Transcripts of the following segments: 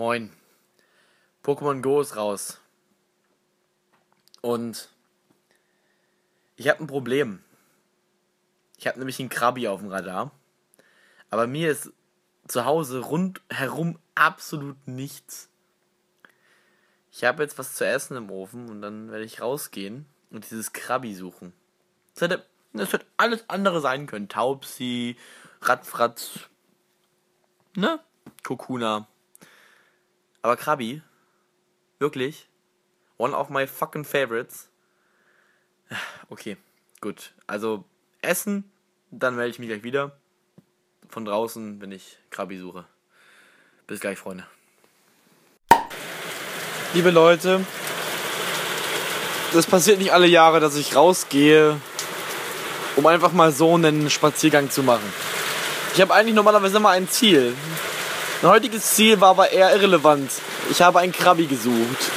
Moin. Pokémon Go ist raus. Und ich habe ein Problem. Ich habe nämlich einen Krabi auf dem Radar. Aber mir ist zu Hause rundherum absolut nichts. Ich habe jetzt was zu essen im Ofen und dann werde ich rausgehen und dieses Krabi suchen. Das hätte, das hätte alles andere sein können. Taubsi, Radfratz, ne? Kokuna. Aber Krabi, wirklich, one of my fucking favorites. Okay, gut. Also essen, dann melde ich mich gleich wieder. Von draußen, wenn ich Krabi suche. Bis gleich, Freunde. Liebe Leute, das passiert nicht alle Jahre, dass ich rausgehe, um einfach mal so einen Spaziergang zu machen. Ich habe eigentlich normalerweise immer ein Ziel. Mein heutiges Ziel war aber eher irrelevant. Ich habe ein Krabi gesucht.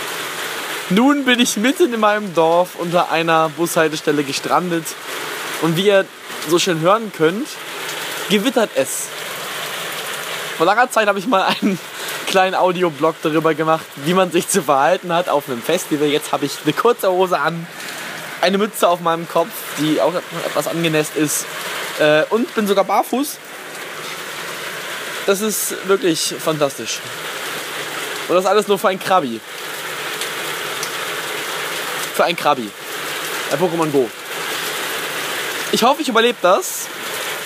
Nun bin ich mitten in meinem Dorf unter einer Bushaltestelle gestrandet. Und wie ihr so schön hören könnt, gewittert es. Vor langer Zeit habe ich mal einen kleinen Audioblog darüber gemacht, wie man sich zu verhalten hat auf einem Festival. Jetzt habe ich eine kurze Hose an, eine Mütze auf meinem Kopf, die auch etwas angenässt ist äh, und bin sogar barfuß. Das ist wirklich fantastisch. Und das alles nur für ein Krabi. Für ein Krabi. Bei Pokémon Go. Ich hoffe, ich überlebe das.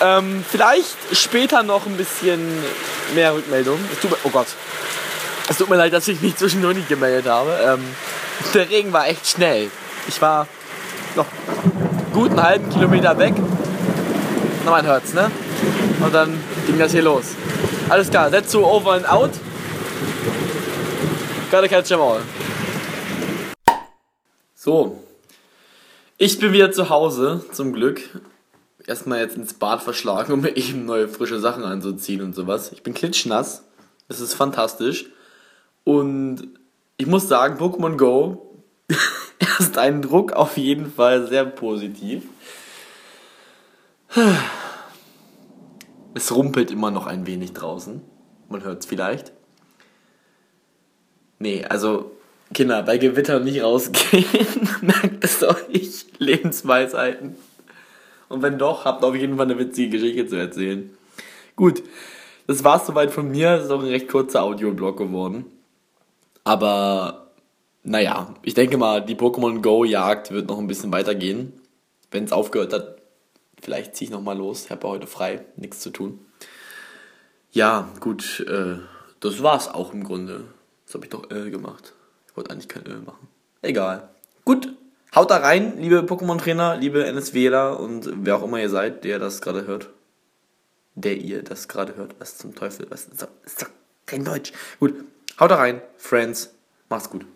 Ähm, vielleicht später noch ein bisschen mehr Rückmeldung. Mir, oh Gott. Es tut mir leid, dass ich mich zwischendurch nicht gemeldet habe. Ähm, der Regen war echt schnell. Ich war noch gut einen halben Kilometer weg. Na, man hört's, ne? Und dann ging das hier los. Alles klar, Setsu over and out. Gotta catch them all. So. Ich bin wieder zu Hause, zum Glück. Erstmal jetzt ins Bad verschlagen, um mir eben neue frische Sachen anzuziehen und sowas. Ich bin klitschnass. Es ist fantastisch. Und ich muss sagen, Pokémon Go erst einen Druck auf jeden Fall sehr positiv. Es rumpelt immer noch ein wenig draußen. Man hört es vielleicht. Nee, also Kinder, bei Gewitter nicht rausgehen. Merkt es euch. Lebensweisheiten. Und wenn doch, habt auf jeden Fall eine witzige Geschichte zu erzählen. Gut, das war's soweit von mir. Das ist auch ein recht kurzer Audioblog geworden. Aber naja, ich denke mal, die Pokémon Go Jagd wird noch ein bisschen weitergehen. Wenn es aufgehört hat, vielleicht ziehe ich nochmal los. Ich habe ja heute frei, nichts zu tun. Ja, gut, äh, das war's auch im Grunde. Das habe ich doch Öl gemacht. Ich wollte eigentlich kein Öl machen. Egal. Gut, haut da rein, liebe Pokémon-Trainer, liebe NSWler und wer auch immer ihr seid, der das gerade hört. Der ihr das gerade hört. Was zum Teufel? Was ist doch kein Deutsch. Gut, haut da rein, Friends. Macht's gut.